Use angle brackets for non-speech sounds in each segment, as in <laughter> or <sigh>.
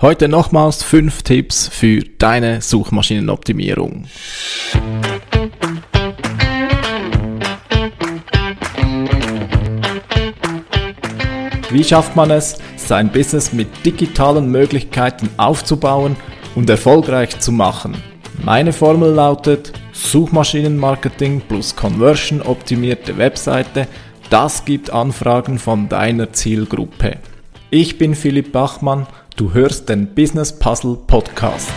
Heute nochmals fünf Tipps für deine Suchmaschinenoptimierung. Wie schafft man es, sein Business mit digitalen Möglichkeiten aufzubauen und erfolgreich zu machen? Meine Formel lautet Suchmaschinenmarketing plus Conversion optimierte Webseite, das gibt Anfragen von deiner Zielgruppe. Ich bin Philipp Bachmann Du hörst den Business Puzzle Podcast.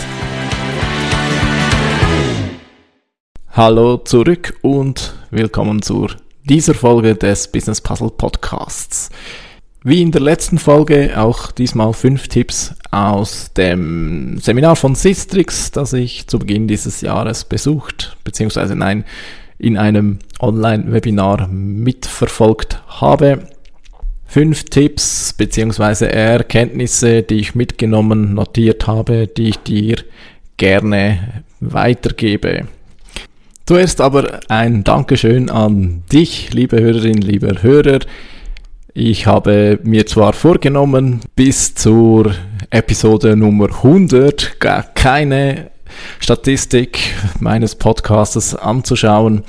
Hallo zurück und willkommen zu dieser Folge des Business Puzzle Podcasts. Wie in der letzten Folge auch diesmal fünf Tipps aus dem Seminar von Sistrix, das ich zu Beginn dieses Jahres besucht, beziehungsweise nein, in einem Online-Webinar mitverfolgt habe fünf Tipps beziehungsweise Erkenntnisse, die ich mitgenommen, notiert habe, die ich dir gerne weitergebe. Zuerst aber ein Dankeschön an dich, liebe Hörerin, lieber Hörer. Ich habe mir zwar vorgenommen, bis zur Episode Nummer 100 keine Statistik meines Podcastes anzuschauen.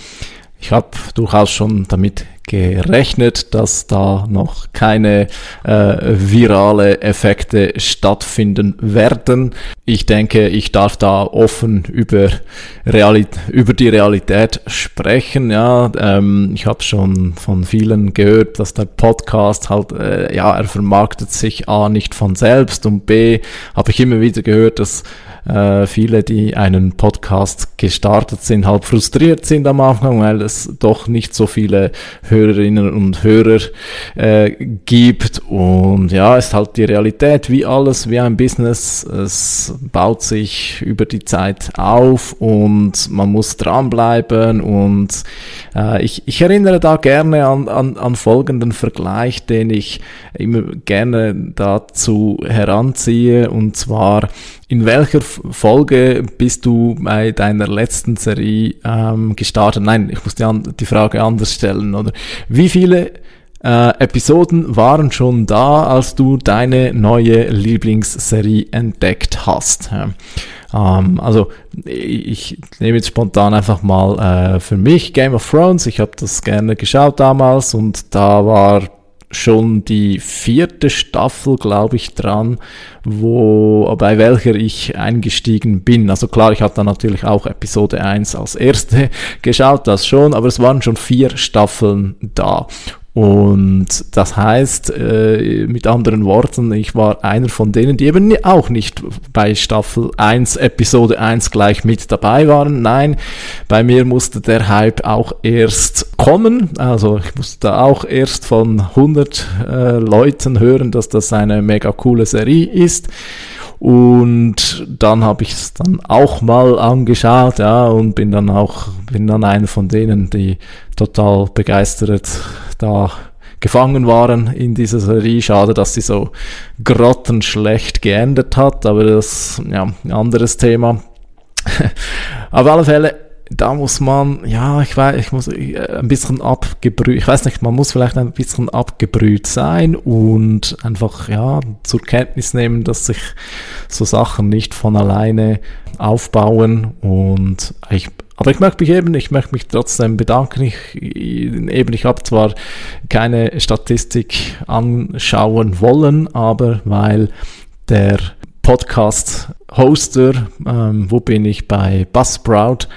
Ich habe durchaus schon damit gerechnet, dass da noch keine äh, virale Effekte stattfinden werden. Ich denke, ich darf da offen über, Realität, über die Realität sprechen. Ja, ähm, ich habe schon von vielen gehört, dass der Podcast halt, äh, ja, er vermarktet sich A nicht von selbst und B habe ich immer wieder gehört, dass äh, viele, die einen Podcast gestartet sind, halt frustriert sind am Anfang, weil es doch nicht so viele Hörerinnen und Hörer äh, gibt. Und ja, ist halt die Realität, wie alles, wie ein Business. Es baut sich über die Zeit auf und man muss dranbleiben. Und äh, ich, ich erinnere da gerne an, an, an folgenden Vergleich, den ich immer gerne dazu heranziehe. Und zwar, in welcher Folge bist du bei deiner letzten Serie ähm, gestartet? Nein, ich muss die, die Frage anders stellen, oder? Wie viele äh, Episoden waren schon da, als du deine neue Lieblingsserie entdeckt hast? Ähm, also ich nehme jetzt spontan einfach mal äh, für mich Game of Thrones. Ich habe das gerne geschaut damals und da war schon die vierte Staffel, glaube ich, dran, wo, bei welcher ich eingestiegen bin. Also klar, ich hatte dann natürlich auch Episode 1 als erste <laughs> geschaut, das schon, aber es waren schon vier Staffeln da. Und das heißt, äh, mit anderen Worten, ich war einer von denen, die eben auch nicht bei Staffel 1, Episode 1 gleich mit dabei waren. Nein, bei mir musste der Hype auch erst kommen. Also ich musste auch erst von 100 äh, Leuten hören, dass das eine mega coole Serie ist. Und dann habe ich es dann auch mal angeschaut, ja, und bin dann auch, bin dann einer von denen, die total begeistert da gefangen waren in dieser Serie. Schade, dass sie so grottenschlecht geendet hat, aber das, ja, ein anderes Thema. <laughs> auf alle Fälle, da muss man, ja, ich weiß, ich muss äh, ein bisschen abgebrüht, ich weiß nicht, man muss vielleicht ein bisschen abgebrüht sein und einfach, ja, zur Kenntnis nehmen, dass sich so Sachen nicht von alleine aufbauen und ich, aber ich möchte mich eben, ich möchte mich trotzdem bedanken. Ich, eben, ich habe zwar keine Statistik anschauen wollen, aber weil der Podcast-Hoster, ähm, wo bin ich bei Buzzsprout,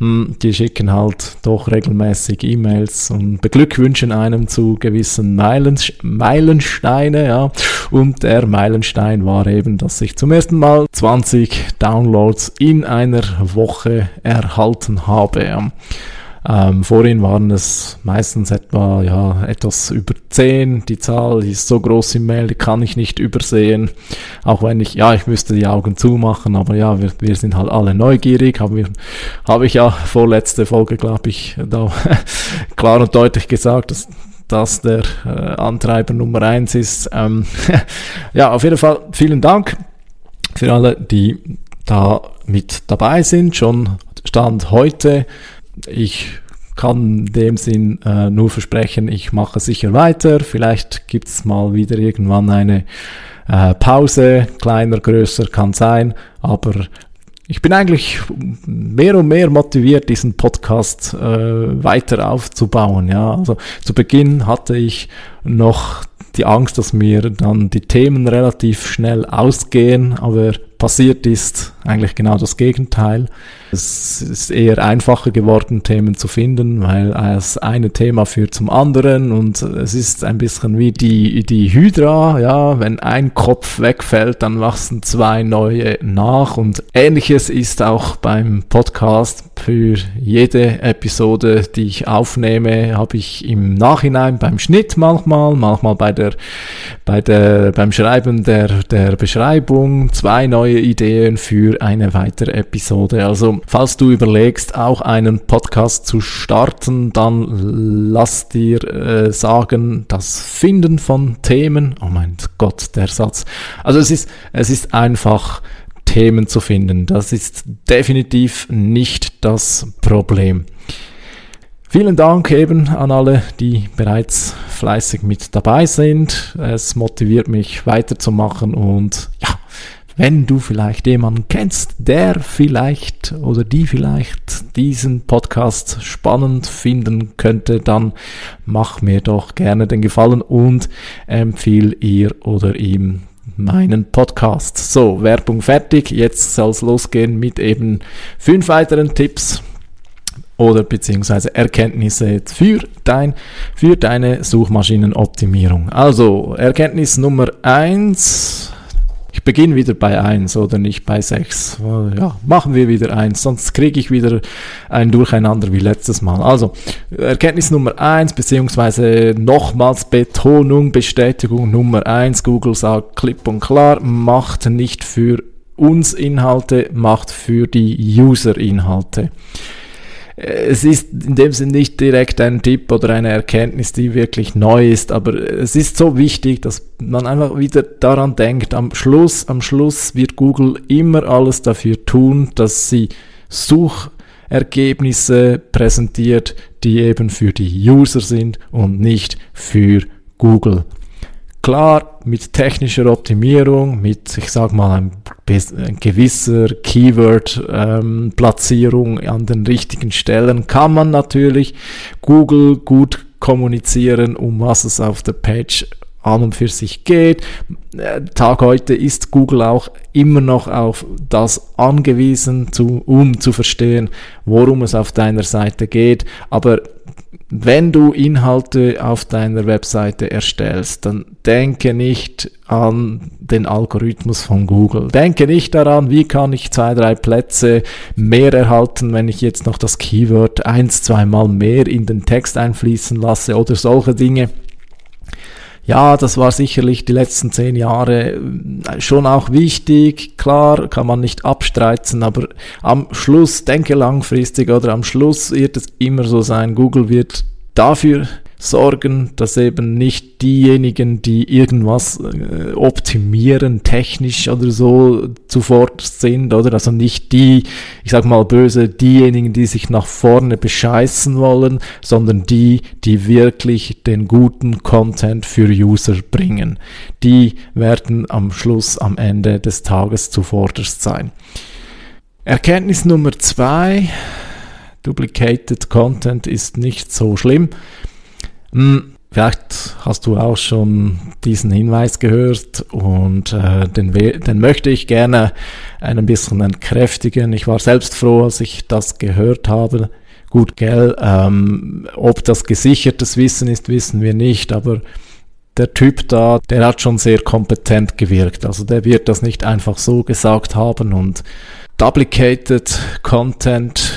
die schicken halt doch regelmäßig E-Mails und beglückwünschen einem zu gewissen Meilens Meilensteine, ja. Und der Meilenstein war eben, dass ich zum ersten Mal 20 Downloads in einer Woche erhalten habe. Ja. Ähm, vorhin waren es meistens etwa ja, etwas über 10. Die Zahl ist so groß im Mail, die kann ich nicht übersehen. Auch wenn ich, ja, ich müsste die Augen zumachen, aber ja, wir, wir sind halt alle neugierig. Haben wir, habe ich ja vorletzte Folge, glaube ich, da <laughs> klar und deutlich gesagt, dass das der äh, Antreiber Nummer eins ist. Ähm, <laughs> ja, auf jeden Fall vielen Dank für alle, die da mit dabei sind. Schon Stand heute ich kann dem Sinn äh, nur versprechen, ich mache sicher weiter. Vielleicht gibt es mal wieder irgendwann eine äh, Pause, kleiner, größer kann sein, aber ich bin eigentlich mehr und mehr motiviert, diesen Podcast äh, weiter aufzubauen. Ja, also zu Beginn hatte ich noch die Angst, dass mir dann die Themen relativ schnell ausgehen, aber passiert ist eigentlich genau das Gegenteil. Es ist eher einfacher geworden, Themen zu finden, weil das eine Thema führt zum anderen und es ist ein bisschen wie die, die Hydra, ja, wenn ein Kopf wegfällt, dann wachsen zwei neue nach und ähnliches ist auch beim Podcast. Für jede Episode, die ich aufnehme, habe ich im Nachhinein beim Schnitt manchmal, manchmal bei der, bei der, beim Schreiben der, der Beschreibung zwei neue Ideen für eine weitere Episode. Also falls du überlegst, auch einen Podcast zu starten, dann lass dir äh, sagen, das Finden von Themen, oh mein Gott, der Satz. Also es ist, es ist einfach, Themen zu finden. Das ist definitiv nicht das Problem. Vielen Dank eben an alle, die bereits fleißig mit dabei sind. Es motiviert mich weiterzumachen und ja, wenn du vielleicht jemanden kennst, der vielleicht oder die vielleicht diesen Podcast spannend finden könnte, dann mach mir doch gerne den Gefallen und empfiehl ihr oder ihm meinen Podcast. So, Werbung fertig. Jetzt soll es losgehen mit eben fünf weiteren Tipps oder beziehungsweise Erkenntnisse für dein, für deine Suchmaschinenoptimierung. Also, Erkenntnis Nummer eins ich beginne wieder bei 1 oder nicht bei 6. Ja, machen wir wieder 1, sonst kriege ich wieder ein Durcheinander wie letztes Mal. Also, Erkenntnis Nummer 1, beziehungsweise nochmals Betonung, Bestätigung Nummer 1. Google sagt klipp und klar, macht nicht für uns Inhalte, macht für die User Inhalte es ist in dem Sinne nicht direkt ein Tipp oder eine Erkenntnis, die wirklich neu ist, aber es ist so wichtig, dass man einfach wieder daran denkt, am Schluss, am Schluss wird Google immer alles dafür tun, dass sie Suchergebnisse präsentiert, die eben für die User sind und nicht für Google. Klar, mit technischer Optimierung, mit, ich sag mal, ein, ein gewisser Keyword-Platzierung ähm, an den richtigen Stellen kann man natürlich Google gut kommunizieren, um was es auf der Page an und für sich geht. Äh, Tag heute ist Google auch immer noch auf das angewiesen, zu, um zu verstehen, worum es auf deiner Seite geht. Aber wenn du Inhalte auf deiner Webseite erstellst, dann denke nicht an den Algorithmus von Google. Denke nicht daran, wie kann ich zwei, drei Plätze mehr erhalten, wenn ich jetzt noch das Keyword eins, zweimal mehr in den Text einfließen lasse oder solche Dinge ja, das war sicherlich die letzten zehn Jahre äh, schon auch wichtig. Klar, kann man nicht abstreiten, aber am Schluss, denke langfristig oder am Schluss wird es immer so sein, Google wird dafür sorgen, dass eben nicht diejenigen, die irgendwas äh, optimieren, technisch oder so zuvor sind, oder? Also nicht die, ich sag mal böse, diejenigen, die sich nach vorne bescheißen wollen, sondern die, die wirklich den guten Content für User bringen. Die werden am Schluss, am Ende des Tages zuvorderst sein. Erkenntnis Nummer zwei. Duplicated Content ist nicht so schlimm. Hm, vielleicht hast du auch schon diesen Hinweis gehört und äh, den, den möchte ich gerne ein bisschen entkräftigen. Ich war selbst froh, als ich das gehört habe. Gut, gell, ähm, ob das gesichertes Wissen ist, wissen wir nicht, aber der Typ da, der hat schon sehr kompetent gewirkt. Also der wird das nicht einfach so gesagt haben und Duplicated Content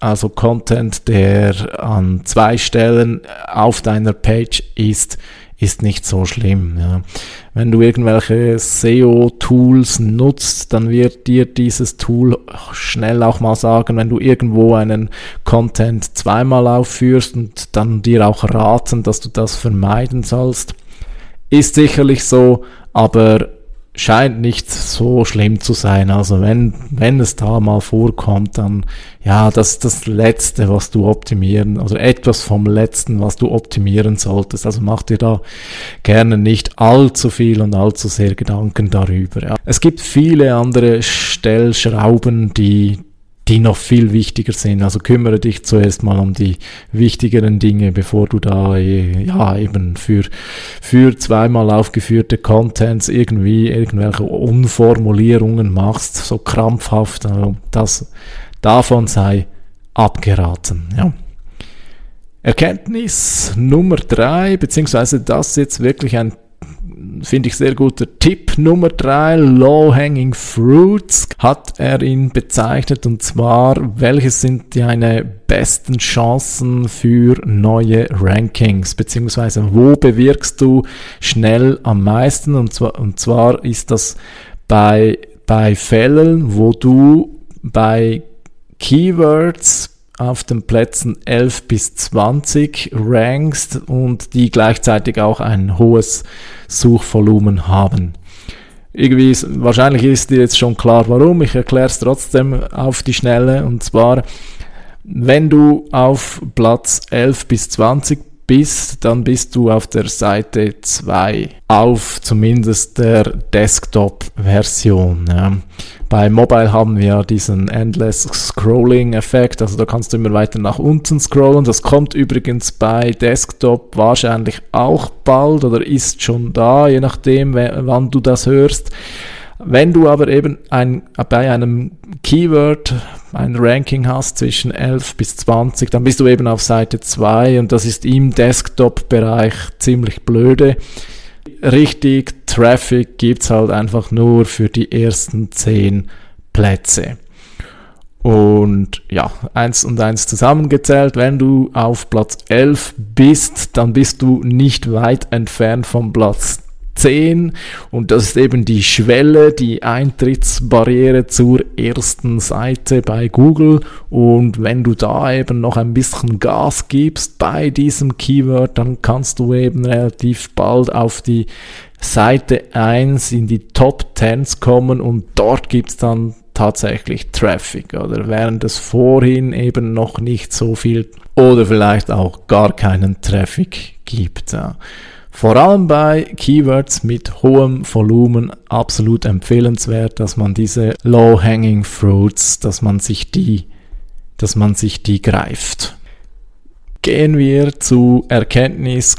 also Content, der an zwei Stellen auf deiner Page ist, ist nicht so schlimm. Ja. Wenn du irgendwelche SEO-Tools nutzt, dann wird dir dieses Tool schnell auch mal sagen, wenn du irgendwo einen Content zweimal aufführst und dann dir auch raten, dass du das vermeiden sollst. Ist sicherlich so, aber scheint nicht so schlimm zu sein. Also wenn, wenn es da mal vorkommt, dann ja, das ist das Letzte, was du optimieren, oder etwas vom Letzten, was du optimieren solltest. Also mach dir da gerne nicht allzu viel und allzu sehr Gedanken darüber. Ja. Es gibt viele andere Stellschrauben, die die noch viel wichtiger sind. Also kümmere dich zuerst mal um die wichtigeren Dinge, bevor du da äh, ja eben für für zweimal aufgeführte Contents irgendwie irgendwelche Unformulierungen machst, so krampfhaft. Also das davon sei abgeraten. Ja. Erkenntnis Nummer drei, beziehungsweise das ist jetzt wirklich ein finde ich sehr guter Tipp Nummer drei, Low-Hanging Fruits, hat er ihn bezeichnet. Und zwar, welche sind deine besten Chancen für neue Rankings, beziehungsweise wo bewirkst du schnell am meisten? Und zwar, und zwar ist das bei, bei Fällen, wo du bei Keywords auf den Plätzen 11 bis 20 rankst und die gleichzeitig auch ein hohes Suchvolumen haben. Irgendwie ist, wahrscheinlich ist dir jetzt schon klar, warum. Ich erkläre es trotzdem auf die Schnelle. Und zwar, wenn du auf Platz 11 bis 20 bist, dann bist du auf der Seite 2, auf zumindest der Desktop-Version. Ja. Bei Mobile haben wir diesen Endless Scrolling-Effekt, also da kannst du immer weiter nach unten scrollen. Das kommt übrigens bei Desktop wahrscheinlich auch bald oder ist schon da, je nachdem, wann du das hörst. Wenn du aber eben ein, bei einem Keyword ein Ranking hast zwischen 11 bis 20, dann bist du eben auf Seite 2 und das ist im Desktop-Bereich ziemlich blöde. Richtig Traffic gibt's halt einfach nur für die ersten 10 Plätze. Und ja, eins und eins zusammengezählt, wenn du auf Platz 11 bist, dann bist du nicht weit entfernt vom Platz 10 und das ist eben die Schwelle, die Eintrittsbarriere zur ersten Seite bei Google und wenn du da eben noch ein bisschen Gas gibst bei diesem Keyword, dann kannst du eben relativ bald auf die Seite 1 in die Top 10 kommen und dort gibt's dann tatsächlich Traffic oder während es vorhin eben noch nicht so viel oder vielleicht auch gar keinen Traffic gibt. Ja. Vor allem bei Keywords mit hohem Volumen absolut empfehlenswert, dass man diese Low-Hanging Fruits, dass man sich die, dass man sich die greift. Gehen wir zu Erkenntnis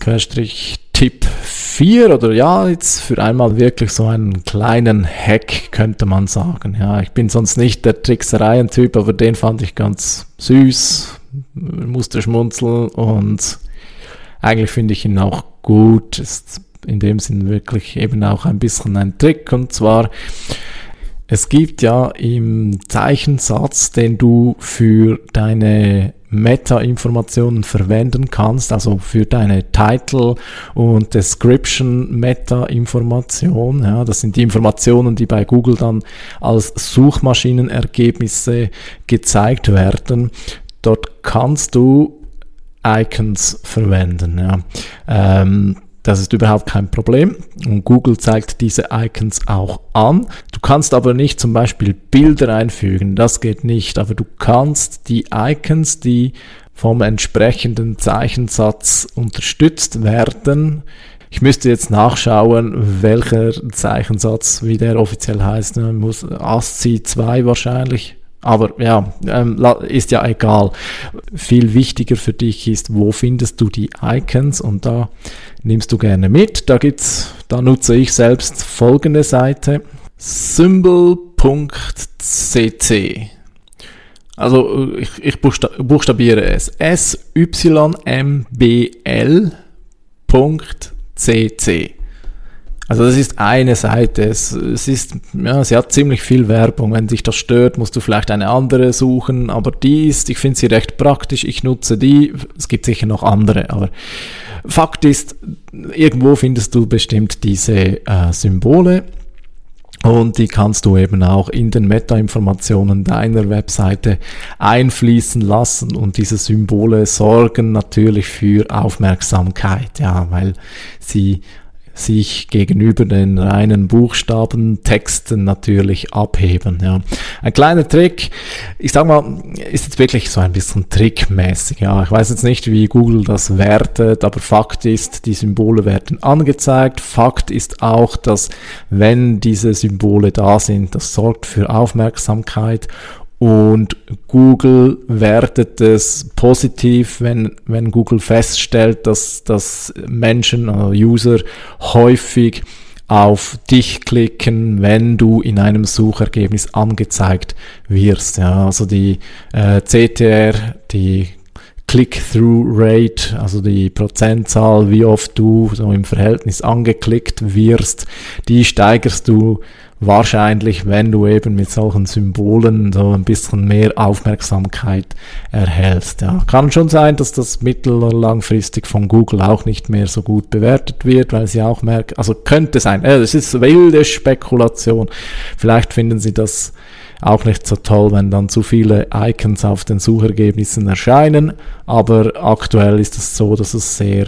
Tipp 4 oder ja, jetzt für einmal wirklich so einen kleinen Hack könnte man sagen. Ja, ich bin sonst nicht der Tricksereien-Typ, aber den fand ich ganz süß, musste schmunzeln und eigentlich finde ich ihn auch gut. Ist in dem Sinn wirklich eben auch ein bisschen ein Trick. Und zwar, es gibt ja im Zeichensatz, den du für deine Meta-Informationen verwenden kannst, also für deine Title und Description Meta-Information. Ja, das sind die Informationen, die bei Google dann als Suchmaschinenergebnisse gezeigt werden. Dort kannst du Icons verwenden. Ja. Ähm, das ist überhaupt kein Problem und Google zeigt diese Icons auch an. Du kannst aber nicht zum Beispiel Bilder einfügen, das geht nicht, aber du kannst die Icons, die vom entsprechenden Zeichensatz unterstützt werden, ich müsste jetzt nachschauen, welcher Zeichensatz, wie der offiziell heißt. Ne? Muss ASCII 2 wahrscheinlich aber ja, ähm, ist ja egal. Viel wichtiger für dich ist, wo findest du die Icons und da nimmst du gerne mit. Da gibt's, da nutze ich selbst folgende Seite. Symbol.cc also ich, ich buchstabiere es. S-Y-M-B-L.cc also das ist eine Seite. Es, es ist, ja, sie hat ziemlich viel Werbung. Wenn dich das stört, musst du vielleicht eine andere suchen. Aber die ist, ich finde sie recht praktisch. Ich nutze die. Es gibt sicher noch andere. Aber Fakt ist, irgendwo findest du bestimmt diese äh, Symbole. Und die kannst du eben auch in den Meta-Informationen deiner Webseite einfließen lassen. Und diese Symbole sorgen natürlich für Aufmerksamkeit, ja, weil sie sich gegenüber den reinen Buchstaben, Texten natürlich abheben. Ja. Ein kleiner Trick, ich sag mal, ist jetzt wirklich so ein bisschen trickmäßig. Ja. Ich weiß jetzt nicht, wie Google das wertet, aber Fakt ist, die Symbole werden angezeigt. Fakt ist auch, dass wenn diese Symbole da sind, das sorgt für Aufmerksamkeit und Google wertet es positiv, wenn, wenn Google feststellt, dass, dass Menschen oder User häufig auf dich klicken, wenn du in einem Suchergebnis angezeigt wirst. Ja, also die äh, CTR, die Click-Through-Rate, also die Prozentzahl, wie oft du so im Verhältnis angeklickt wirst, die steigerst du wahrscheinlich, wenn du eben mit solchen Symbolen so ein bisschen mehr Aufmerksamkeit erhältst. Ja, kann schon sein, dass das mittel- oder langfristig von Google auch nicht mehr so gut bewertet wird, weil sie auch merken, also könnte sein, das ist wilde Spekulation. Vielleicht finden sie das auch nicht so toll, wenn dann zu viele Icons auf den Suchergebnissen erscheinen, aber aktuell ist es so, dass es sehr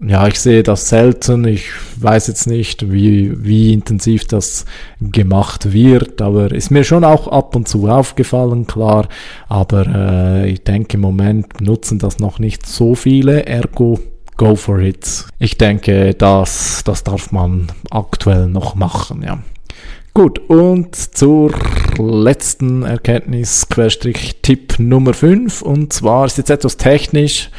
ja, ich sehe das selten. Ich weiß jetzt nicht, wie, wie intensiv das gemacht wird, aber ist mir schon auch ab und zu aufgefallen, klar. Aber äh, ich denke, im Moment nutzen das noch nicht so viele, ergo go for it. Ich denke, das, das darf man aktuell noch machen, ja. Gut, und zur letzten Erkenntnis, Querstrich Tipp Nummer 5, und zwar ist jetzt etwas technisch.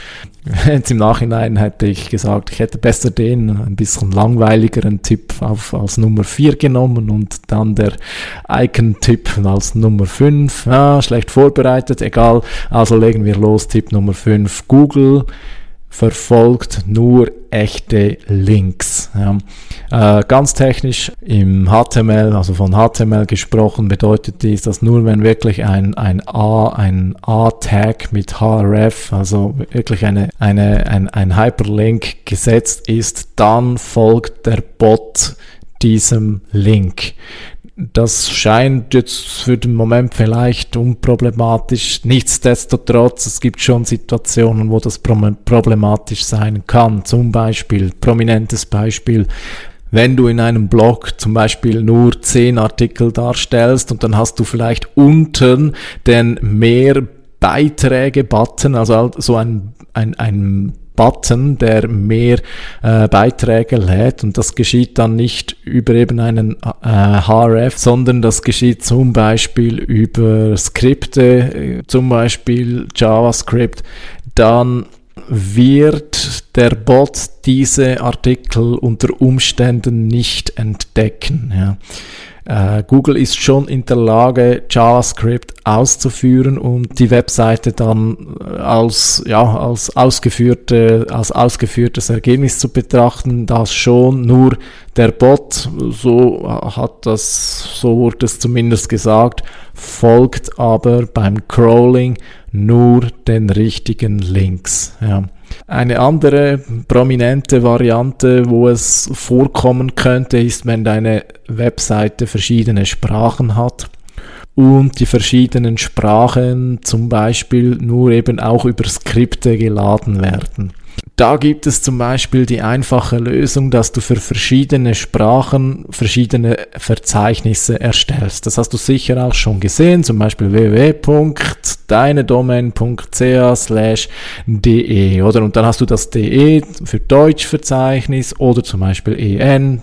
<laughs> Jetzt im Nachhinein hätte ich gesagt, ich hätte besser den ein bisschen langweiligeren Tipp auf, als Nummer 4 genommen und dann der Icon-Tipp als Nummer 5. Ja, schlecht vorbereitet, egal. Also legen wir los. Tipp Nummer 5. Google verfolgt nur echte Links. Ja. Äh, ganz technisch im HTML, also von HTML gesprochen, bedeutet dies, dass nur wenn wirklich ein, ein A, ein A-Tag mit href, also wirklich eine, eine, ein, ein Hyperlink gesetzt ist, dann folgt der Bot diesem Link. Das scheint jetzt für den Moment vielleicht unproblematisch. Nichtsdestotrotz, es gibt schon Situationen, wo das problematisch sein kann. Zum Beispiel, prominentes Beispiel, wenn du in einem Blog zum Beispiel nur zehn Artikel darstellst und dann hast du vielleicht unten den mehr Beiträge-Button, also so ein, ein, ein Button, der mehr äh, Beiträge lädt und das geschieht dann nicht über eben einen äh, HRF, sondern das geschieht zum Beispiel über Skripte, äh, zum Beispiel JavaScript, dann wird der Bot diese Artikel unter Umständen nicht entdecken. Ja. Äh, Google ist schon in der Lage, JavaScript auszuführen und die Webseite dann äh, als, ja, als, ausgeführte, als ausgeführtes Ergebnis zu betrachten, das schon nur der Bot, so hat das, so wurde es zumindest gesagt, folgt aber beim Crawling nur den richtigen Links. Ja. Eine andere prominente Variante, wo es vorkommen könnte, ist, wenn deine Webseite verschiedene Sprachen hat und die verschiedenen Sprachen zum Beispiel nur eben auch über Skripte geladen werden. Da gibt es zum Beispiel die einfache Lösung, dass du für verschiedene Sprachen verschiedene Verzeichnisse erstellst. Das hast du sicher auch schon gesehen, zum Beispiel www.deinedomain.ca slash de, oder? Und dann hast du das de für Deutsch Verzeichnis oder zum Beispiel en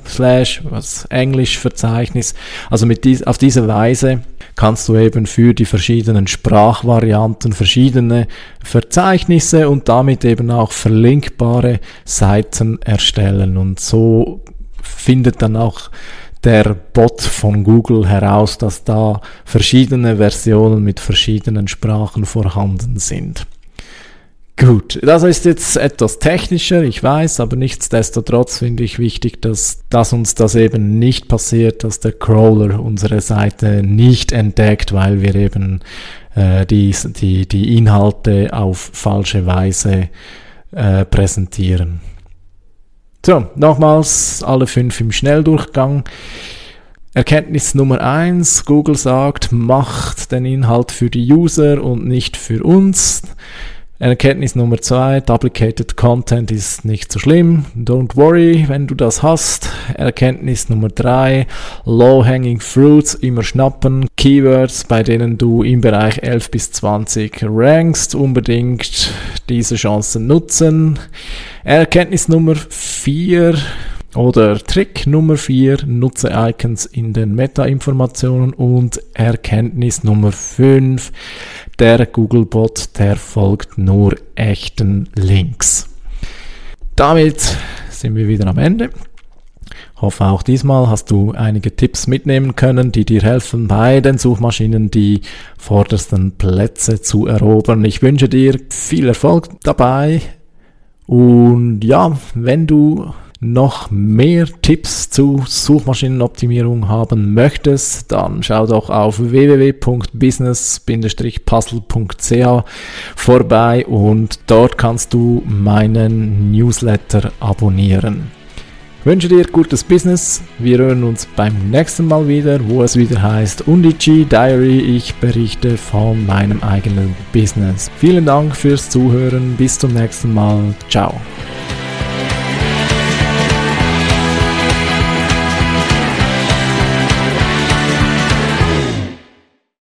was Englisch Verzeichnis. Also mit dies, auf diese Weise kannst du eben für die verschiedenen Sprachvarianten verschiedene Verzeichnisse und damit eben auch verlinkbare Seiten erstellen. Und so findet dann auch der Bot von Google heraus, dass da verschiedene Versionen mit verschiedenen Sprachen vorhanden sind. Gut, das ist jetzt etwas technischer, ich weiß, aber nichtsdestotrotz finde ich wichtig, dass, dass uns das eben nicht passiert, dass der Crawler unsere Seite nicht entdeckt, weil wir eben äh, die, die, die Inhalte auf falsche Weise äh, präsentieren. So, nochmals alle fünf im Schnelldurchgang. Erkenntnis Nummer eins: Google sagt, macht den Inhalt für die User und nicht für uns. Erkenntnis Nummer zwei, Duplicated Content ist nicht so schlimm. Don't worry, wenn du das hast. Erkenntnis Nummer drei, Low-Hanging Fruits immer schnappen. Keywords, bei denen du im Bereich 11 bis 20 rankst, unbedingt diese Chancen nutzen. Erkenntnis Nummer vier, oder Trick Nummer 4, nutze Icons in den Meta-Informationen und Erkenntnis Nummer 5, der Googlebot, der folgt nur echten Links. Damit sind wir wieder am Ende. Hoffe auch diesmal hast du einige Tipps mitnehmen können, die dir helfen, bei den Suchmaschinen die vordersten Plätze zu erobern. Ich wünsche dir viel Erfolg dabei. Und ja, wenn du noch mehr Tipps zu Suchmaschinenoptimierung haben möchtest, dann schau doch auf www.business-puzzle.ch vorbei und dort kannst du meinen Newsletter abonnieren. Ich wünsche dir gutes Business. Wir hören uns beim nächsten Mal wieder, wo es wieder heißt Undici Diary. Ich berichte von meinem eigenen Business. Vielen Dank fürs Zuhören. Bis zum nächsten Mal. Ciao.